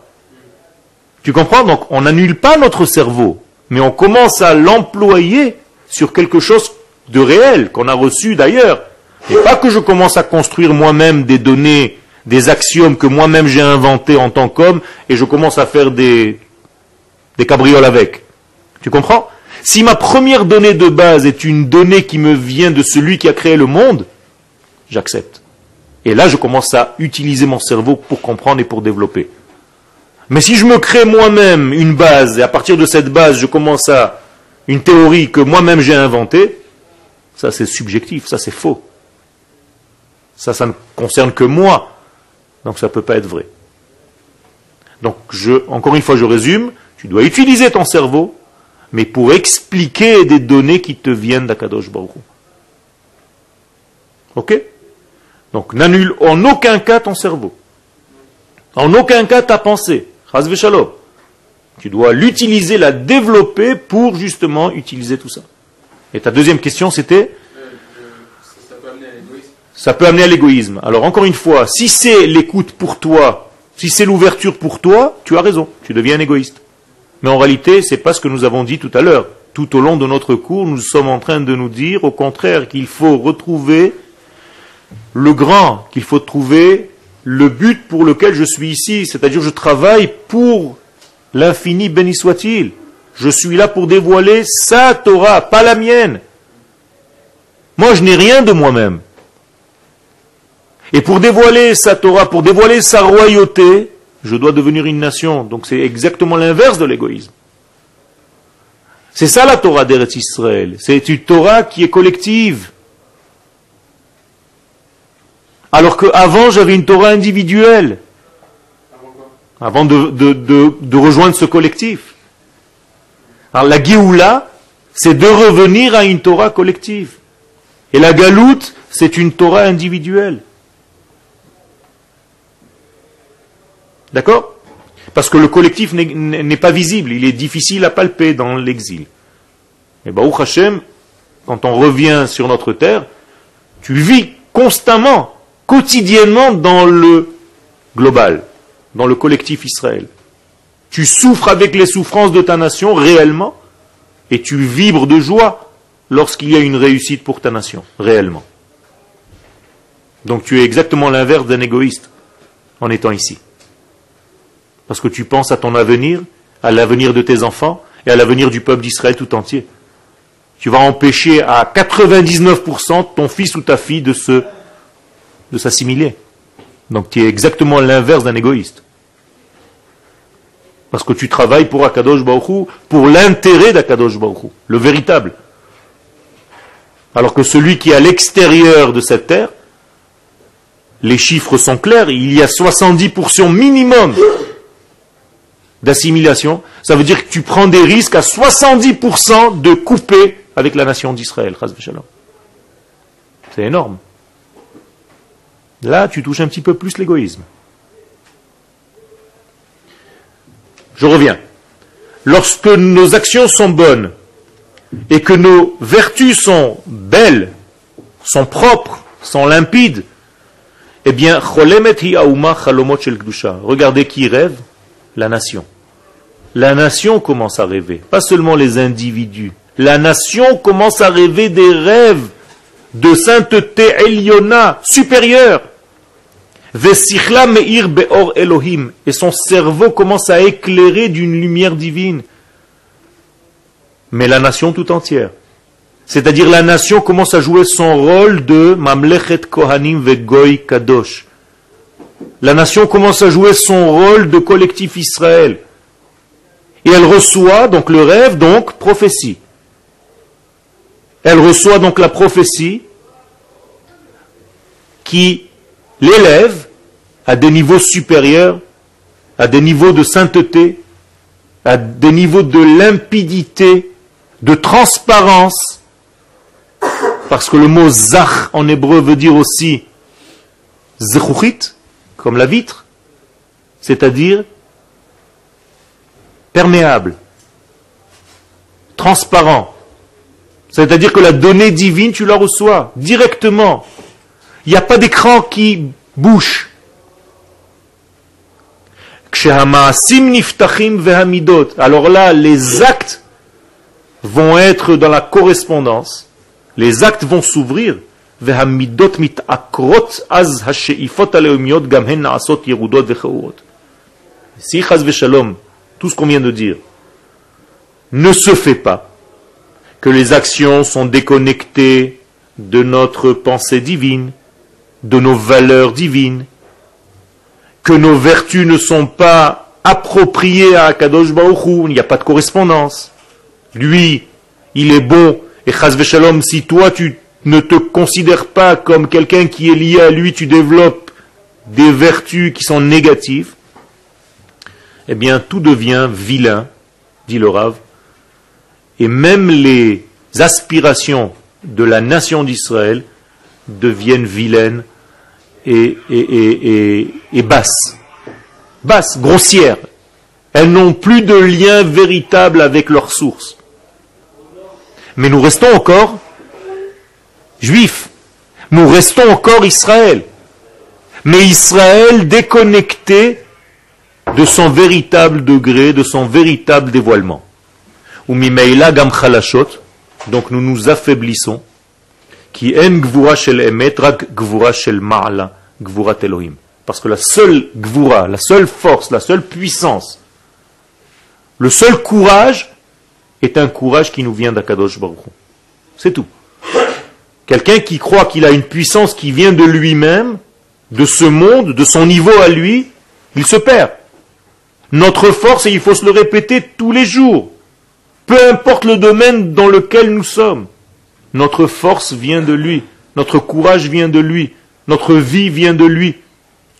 Tu comprends Donc on n'annule pas notre cerveau, mais on commence à l'employer sur quelque chose de réel qu'on a reçu d'ailleurs. Et pas que je commence à construire moi-même des données, des axiomes que moi-même j'ai inventés en tant qu'homme, et je commence à faire des, des cabrioles avec. Tu comprends Si ma première donnée de base est une donnée qui me vient de celui qui a créé le monde, j'accepte. Et là, je commence à utiliser mon cerveau pour comprendre et pour développer. Mais si je me crée moi-même une base, et à partir de cette base, je commence à une théorie que moi-même j'ai inventée, ça c'est subjectif, ça c'est faux. Ça, ça ne concerne que moi. Donc ça ne peut pas être vrai. Donc, je, encore une fois, je résume, tu dois utiliser ton cerveau, mais pour expliquer des données qui te viennent d'Akadosh Baruch. Ok? Donc, n'annule en aucun cas ton cerveau. En aucun cas ta pensée. Tu dois l'utiliser, la développer pour justement utiliser tout ça. Et ta deuxième question, c'était? Le- ça, ça peut amener à l'égoïsme. ça peut amener à l'égoïsme. Alors encore une fois, si c'est l'écoute pour toi, si c'est l'ouverture pour toi, tu as raison, tu deviens un égoïste. Mais en réalité, c'est pas ce que nous avons dit tout à l'heure. Tout au long de notre cours, nous sommes en train de nous dire au contraire qu'il faut retrouver le grand, qu'il faut trouver le but pour lequel je suis ici, c'est-à-dire je travaille pour l'infini béni soit-il. Je suis là pour dévoiler sa Torah, pas la mienne. Moi, je n'ai rien de moi-même. Et pour dévoiler sa Torah, pour dévoiler sa royauté, je dois devenir une nation. Donc c'est exactement l'inverse de l'égoïsme. C'est ça la Torah d'Eretz Israël. C'est une Torah qui est collective. Alors qu'avant, j'avais une Torah individuelle. Avant de, de, de, rejoindre ce collectif. Alors la Géoula, c'est de revenir à une Torah collective. Et la Galoute, c'est une Torah individuelle. D'accord? Parce que le collectif n'est- n'est pas visible, il est difficile à palper dans l'exil. Et Baruch Hashem, quand on revient sur notre terre, tu vis constamment, quotidiennement dans le global, dans le collectif Israël. Tu souffres avec les souffrances de ta nation réellement, et tu vibres de joie lorsqu'il y a une réussite pour ta nation, réellement. Donc tu es exactement l'inverse d'un égoïste en étant ici. Parce que tu penses à ton avenir, à l'avenir de tes enfants et à l'avenir du peuple d'Israël tout entier. Tu vas empêcher à 99% ton fils ou ta fille de se de s'assimiler. Donc tu es exactement l'inverse d'un égoïste. Parce que tu travailles pour Akadosh Baruch Hu, pour l'intérêt d'Akadosh Baruch Hu, le véritable. Alors que celui qui est à l'extérieur de cette terre, les chiffres sont clairs, il y a 70% minimum d'assimilation. Ça veut dire que tu prends des risques à 70% de couper avec la nation d'Israël. C'est énorme. Là, tu touches un petit peu plus l'égoïsme. Je reviens. Lorsque nos actions sont bonnes et que nos vertus sont belles, sont propres, sont limpides, eh bien, regardez qui rêve La nation. La nation commence à rêver, pas seulement les individus. La nation commence à rêver des rêves de sainteté Eliona supérieure. Vesichla meir beor Elohim. Et son cerveau commence à éclairer d'une lumière divine. Mais la nation tout entière. C'est-à-dire la nation commence à jouer son rôle de Mamlechet Kohanim Vegoy Kadosh. La nation commence à jouer son rôle de collectif Israël. Et elle reçoit donc le rêve, donc prophétie. Elle reçoit donc la prophétie qui l'élève à des niveaux supérieurs, à des niveaux de sainteté, à des niveaux de limpidité, de transparence, parce que le mot zach en hébreu veut dire aussi zechuchit, comme la vitre, c'est-à-dire perméable, transparent. C'est-à-dire que la donnée divine, tu la reçois directement. Il n'y a pas d'écran qui bouge. Alors là, les actes vont être dans la correspondance. Les actes vont s'ouvrir. Si tout ce qu'on vient de dire, ne se fait pas, que les actions sont déconnectées de notre pensée divine, de nos valeurs divines, que nos vertus ne sont pas appropriées à Kadosh Baruch Hu, il n'y a pas de correspondance. Lui, il est bon, et Chaz Shalom, si toi tu ne te considères pas comme quelqu'un qui est lié à lui, tu développes des vertus qui sont négatives, eh bien tout devient vilain, dit le Rav, et même les aspirations de la nation d'Israël deviennent vilaines et, et, et, basses. Basses, grossières. Elles n'ont plus de lien véritable avec leur source. Mais nous restons encore juifs. Nous restons encore Israël. Mais Israël déconnecté de son véritable degré, de son véritable dévoilement. Ou mimeila gam donc nous nous affaiblissons, qui en gvura shel emet, rak gvura shel ma'ala, gvurat Elohim. Parce que la seule gvura, la seule force, la seule puissance, le seul courage est un courage qui nous vient d'Akadosh Baruch. C'est tout. Quelqu'un qui croit qu'il a une puissance qui vient de lui-même, de ce monde, de son niveau à lui, il se perd. Notre force, et il faut se le répéter tous les jours, peu importe le domaine dans lequel nous sommes, notre force vient de lui, notre courage vient de lui, notre vie vient de lui,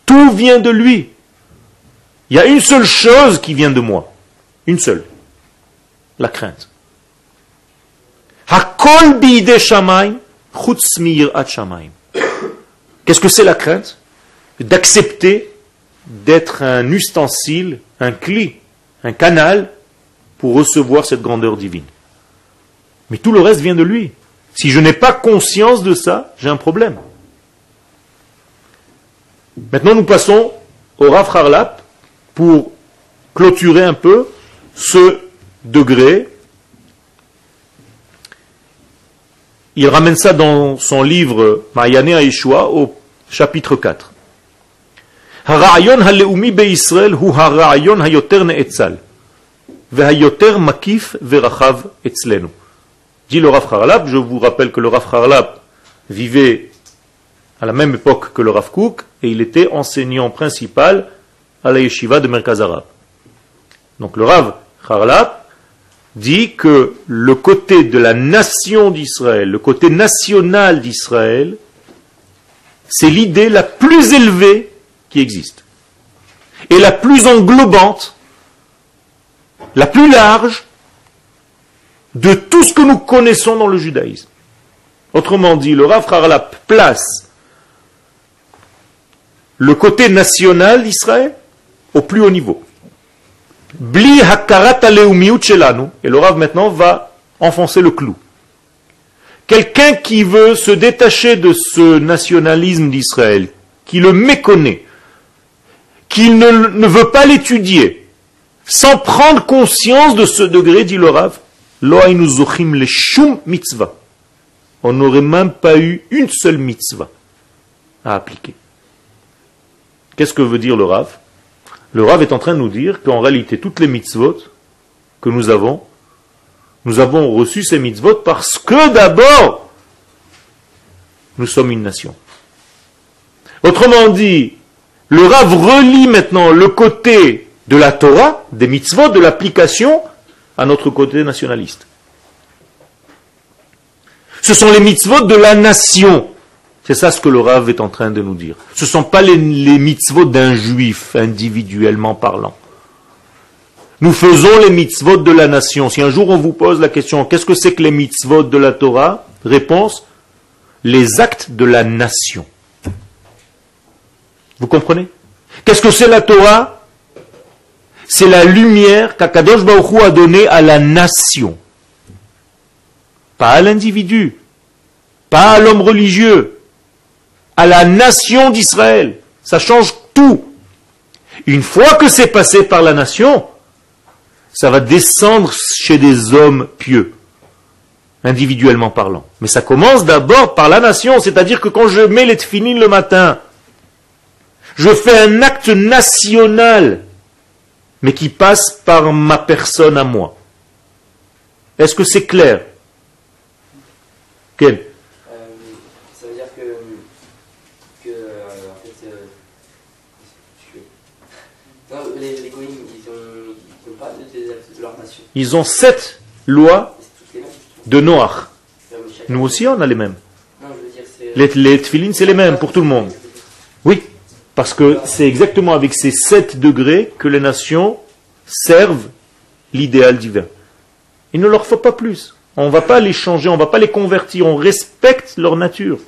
tout vient de lui. Il y a une seule chose qui vient de moi, une seule, la crainte. Qu'est-ce que c'est la crainte? D'accepter d'être un ustensile, un cli, un canal pour recevoir cette grandeur divine. Mais tout le reste vient de lui. Si je n'ai pas conscience de ça, j'ai un problème. Maintenant, nous passons au Rav Harlap pour clôturer un peu ce degré. Il ramène ça dans son livre Mayane Aishua au chapitre 4. הרעיון הלאומי בישראל הוא הרעיון היותר נאצל והיותר מקיף ורחב אצלנו. Dit le Rav Harlap, je vous rappelle que le Rav Harlap vivait à la même époque que le Rav Kook et il était enseignant principal à la yeshiva de Merkaz Arab. Donc le Rav Harlap dit que le côté de la nation d'Israël, le côté national d'Israël, c'est l'idée la plus élevée qui existe. Et la plus englobante, la plus large de tout ce que nous connaissons dans le judaïsme. Autrement dit, le Rav Harlap place le côté national d'Israël au plus haut niveau. Bli hakarat et le Rav maintenant va enfoncer le clou. Quelqu'un qui veut se détacher de ce nationalisme d'Israël, qui le méconnaît, qui ne, ne veut pas l'étudier, sans prendre conscience de ce degré, dit le Rav, mitzvah. On n'aurait même pas eu une seule mitzvah à appliquer. Qu'est-ce que veut dire le Rav? Le Rav est en train de nous dire qu'en réalité, toutes les mitzvot que nous avons, nous avons reçu ces mitzvot parce que d'abord, nous sommes une nation. Autrement dit, le Rav relie maintenant le côté de la Torah, des mitzvot, de l'application, à notre côté nationaliste. Ce sont les mitzvot de la nation. C'est ça ce que le Rav est en train de nous dire. Ce ne sont pas les, les mitzvot d'un juif, individuellement parlant. Nous faisons les mitzvot de la nation. Si un jour on vous pose la question, qu'est-ce que c'est que les mitzvot de la Torah? Réponse, les actes de la nation. Vous comprenez? Qu'est-ce que c'est la Torah? C'est la lumière qu'Akadosh Baruch a donnée à la nation. Pas à l'individu, pas à l'homme religieux, à la nation d'Israël. Ça change tout. Une fois que c'est passé par la nation, ça va descendre chez des hommes pieux, individuellement parlant. Mais ça commence d'abord par la nation, c'est-à-dire que quand je mets les tefilines le matin, je fais un acte national mais qui passe par ma personne à moi. Est-ce que c'est clair? Quel euh, Ça veut dire que, que euh, en fait, euh, non, les, les goïms, ils n'ont pas de, de, leur nation. Ils ont sept lois de Noach. Nous aussi, on a les mêmes. Non, je veux dire, les, les tefilines, c'est les mêmes pour tout le monde. Oui. Parce que c'est exactement avec ces 7 degrés que les nations servent l'idéal divin. Il ne leur faut pas plus. On ne va pas les changer, on ne va pas les convertir, on respecte leur nature.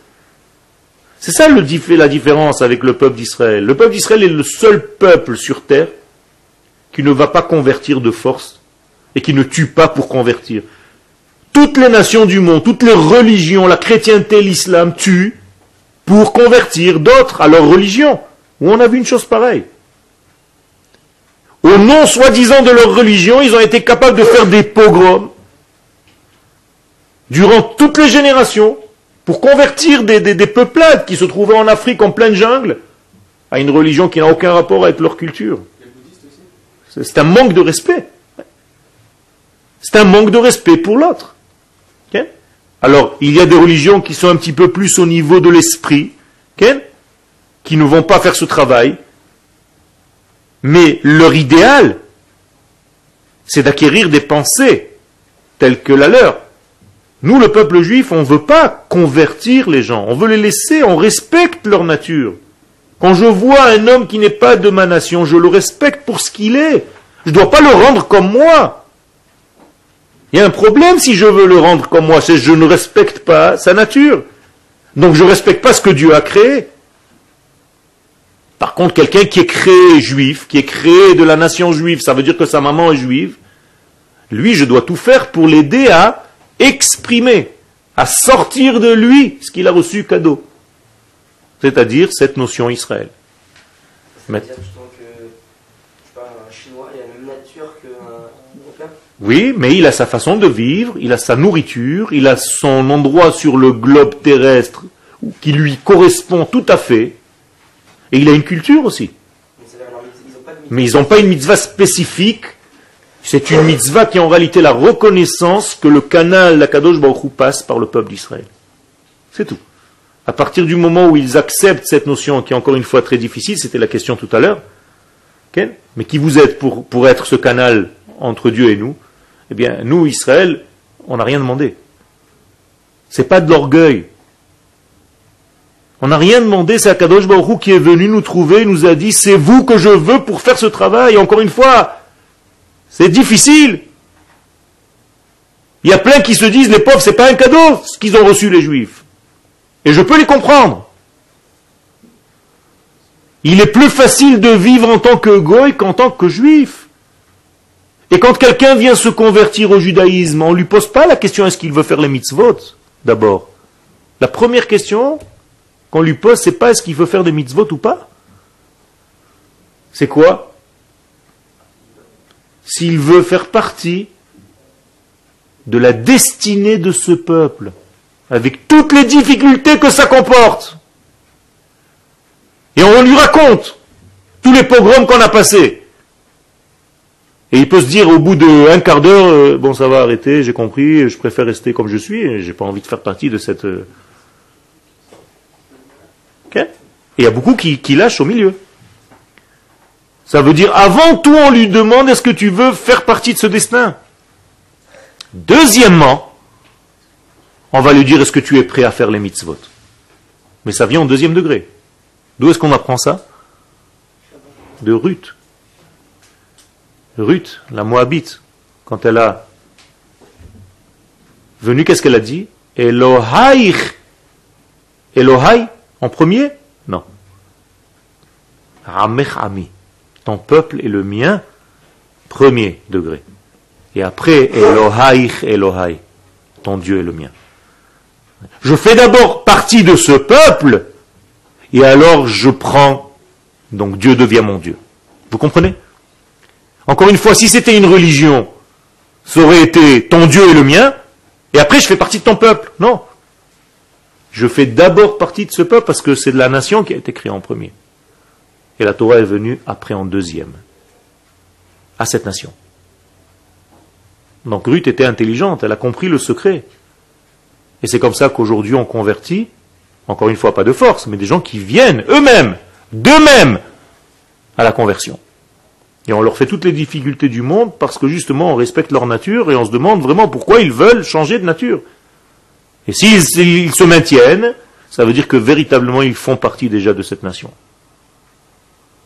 C'est ça le, la différence avec le peuple d'Israël. Le peuple d'Israël est le seul peuple sur terre qui ne va pas convertir de force et qui ne tue pas pour convertir. Toutes les nations du monde, toutes les religions, la chrétienté, l'islam tuent pour convertir d'autres à leur religion. Où on a vu une chose pareille. Au nom soi-disant de leur religion, ils ont été capables de faire des pogroms durant toutes les générations pour convertir des, peuplades qui se trouvaient en Afrique en pleine jungle à une religion qui n'a aucun rapport avec leur culture. C'est un manque de respect. C'est un manque de respect pour l'autre. Alors, il y a des religions qui sont un petit peu plus au niveau de l'esprit, qui ne vont pas faire ce travail, Mais leur idéal, c'est d'acquérir des pensées telles que la leur. Nous, le peuple juif, on ne veut pas convertir les gens, on veut les laisser, on respecte leur nature. Quand je vois un homme qui n'est pas de ma nation, je le respecte pour ce qu'il est. Je ne dois pas le rendre comme moi. Il y a un problème si je veux le rendre comme moi, c'est que je ne respecte pas sa nature. Donc je ne respecte pas ce que Dieu a créé. Par contre, quelqu'un qui est créé juif, qui est créé de la nation juive, ça veut dire que sa maman est juive, lui, je dois tout faire pour l'aider à exprimer, à sortir de lui ce qu'il a reçu cadeau. C'est-à-dire cette notion Israël. Ça veut dire justement que je sais pas, un chinois il a la même nature qu'un européen Oui, mais il a sa façon de vivre, il a sa nourriture, il a son endroit sur le globe terrestre qui lui correspond tout à fait. Et il a une culture aussi. Mais ils n'ont pas une mitzvah spécifique. C'est une mitzvah qui est en réalité la reconnaissance que le canal, la Kadosh passe par le peuple d'Israël. C'est tout. À partir du moment où ils acceptent cette notion, qui est encore une fois très difficile, c'était la question tout à l'heure, mais qui vous êtes pour, être ce canal entre Dieu et nous Eh bien, nous, Israël, on n'a rien demandé. C'est pas de l'orgueil. On n'a rien demandé, c'est Akadosh Baruch qui est venu nous trouver, nous a dit, c'est vous que je veux pour faire ce travail. Encore une fois, c'est difficile. Il y a plein qui se disent, les pauvres, c'est pas un cadeau, ce qu'ils ont reçu les juifs. Et je peux les comprendre. Il est plus facile de vivre en tant que goy qu'en tant que juif. Et quand quelqu'un vient se convertir au judaïsme, on ne lui pose pas la question est-ce qu'il veut faire les mitzvot d'abord. La première question qu'on lui pose, c'est pas est-ce qu'il veut faire des mitzvot ou pas. C'est quoi S'il veut faire partie de la destinée de ce peuple, avec toutes les difficultés que ça comporte. Et on lui raconte tous les pogroms qu'on a passés. Et il peut se dire au bout d'un quart d'heure, euh, bon ça va arrêter, j'ai compris, je préfère rester comme je suis, j'ai pas envie de faire partie de cette... euh, Et il y a beaucoup qui, qui lâchent au milieu. Ça veut dire, avant tout, on lui demande, est-ce que tu veux faire partie de ce destin? Deuxièmement, on va lui dire, est-ce que tu es prêt à faire les mitzvot? Mais ça vient au deuxième degré. D'où est-ce qu'on apprend ça? De Ruth. Ruth, la Moabite, quand elle a venu, qu'est-ce qu'elle a dit? Elohai. Elohai premier? Non. Amech Ami. Ton peuple est le mien, premier degré. Et après, Elohai, Elohai. Ton Dieu est le mien. Je fais d'abord partie de ce peuple, et alors je prends, donc Dieu devient mon Dieu. Vous comprenez? Encore une fois, si c'était une religion, ça aurait été ton Dieu et le mien, et après je fais partie de ton peuple. Non. Je fais d'abord partie de ce peuple parce que c'est de la nation qui a été créée en premier. Et la Torah est venue après en deuxième, à cette nation. Donc Ruth était intelligente, elle a compris le secret. Et c'est comme ça qu'aujourd'hui on convertit, encore une fois pas de force, mais des gens qui viennent eux-mêmes, d'eux-mêmes, à la conversion. Et on leur fait toutes les difficultés du monde parce que justement on respecte leur nature et on se demande vraiment pourquoi ils veulent changer de nature. Et s'ils se maintiennent, ça veut dire que véritablement ils font partie déjà de cette nation,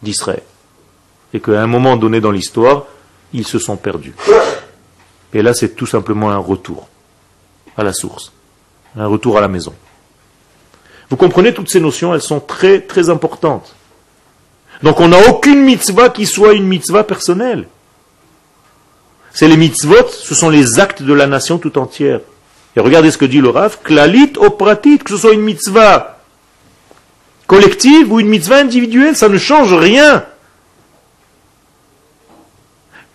d'Israël. Et qu'à un moment donné dans l'histoire, ils se sont perdus. Et là c'est tout simplement un retour à la source un retour à la maison. Vous comprenez, toutes ces notions, elles sont très très importantes. Donc on n'a aucune mitzvah qui soit une mitzvah personnelle. C'est les mitzvot, ce sont les actes de la nation tout entière. Et regardez ce que dit le Rav, klalit pratit, que ce soit une mitzvah collective ou une mitzvah individuelle, ça ne change rien.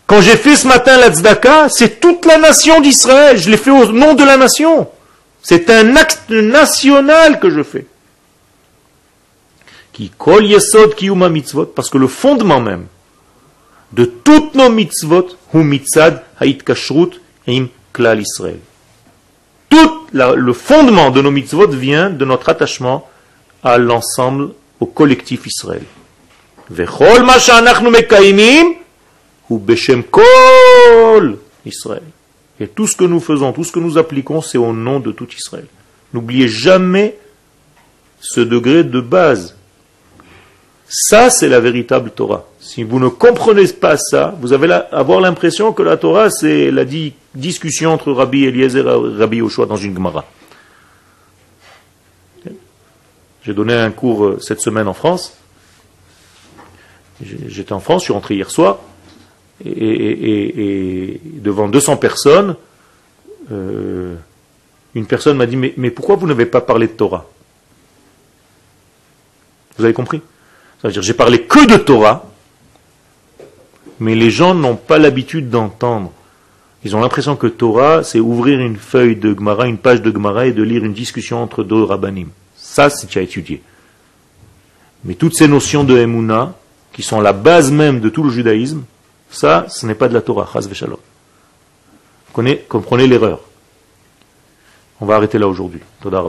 Quand j'ai fait ce matin la tzedaka, c'est toute la nation d'Israël, je l'ai fait au nom de la nation. C'est un acte national que je fais. Qui kol yesod kiyuma mitzvot, parce que le fondement même de toutes nos mitzvot, hu mitzad ha'it kashrut im klal Israël. Le fondement de nos mitzvot vient de notre attachement à l'ensemble, au collectif Israël. Israël. Et tout ce que nous faisons, tout ce que nous appliquons, c'est au nom de tout Israël. N'oubliez jamais ce degré de base. Ça, c'est la véritable Torah. Si vous ne comprenez pas ça, vous allez avoir l'impression que la Torah, c'est la di- discussion entre Rabbi Eliezer et Rabbi Yoshua dans une Gemara. J'ai donné un cours euh, cette semaine en France. J'étais en France, je suis rentré hier soir, et, devant 200 personnes, euh, une personne m'a dit, mais pourquoi vous n'avez pas parlé de Torah? Vous avez compris? Ça veut dire, j'ai parlé que de Torah, mais les gens n'ont pas l'habitude d'entendre. Ils ont l'impression que Torah, c'est ouvrir une feuille de Gemara, une page de Gemara et de lire une discussion entre deux rabbanim. Ça, c'est as étudié. Mais toutes ces notions de Emouna, qui sont la base même de tout le judaïsme, ça, ce n'est pas de la Torah, v'shalom. Comprenez, l'erreur. On va arrêter là aujourd'hui. Toda.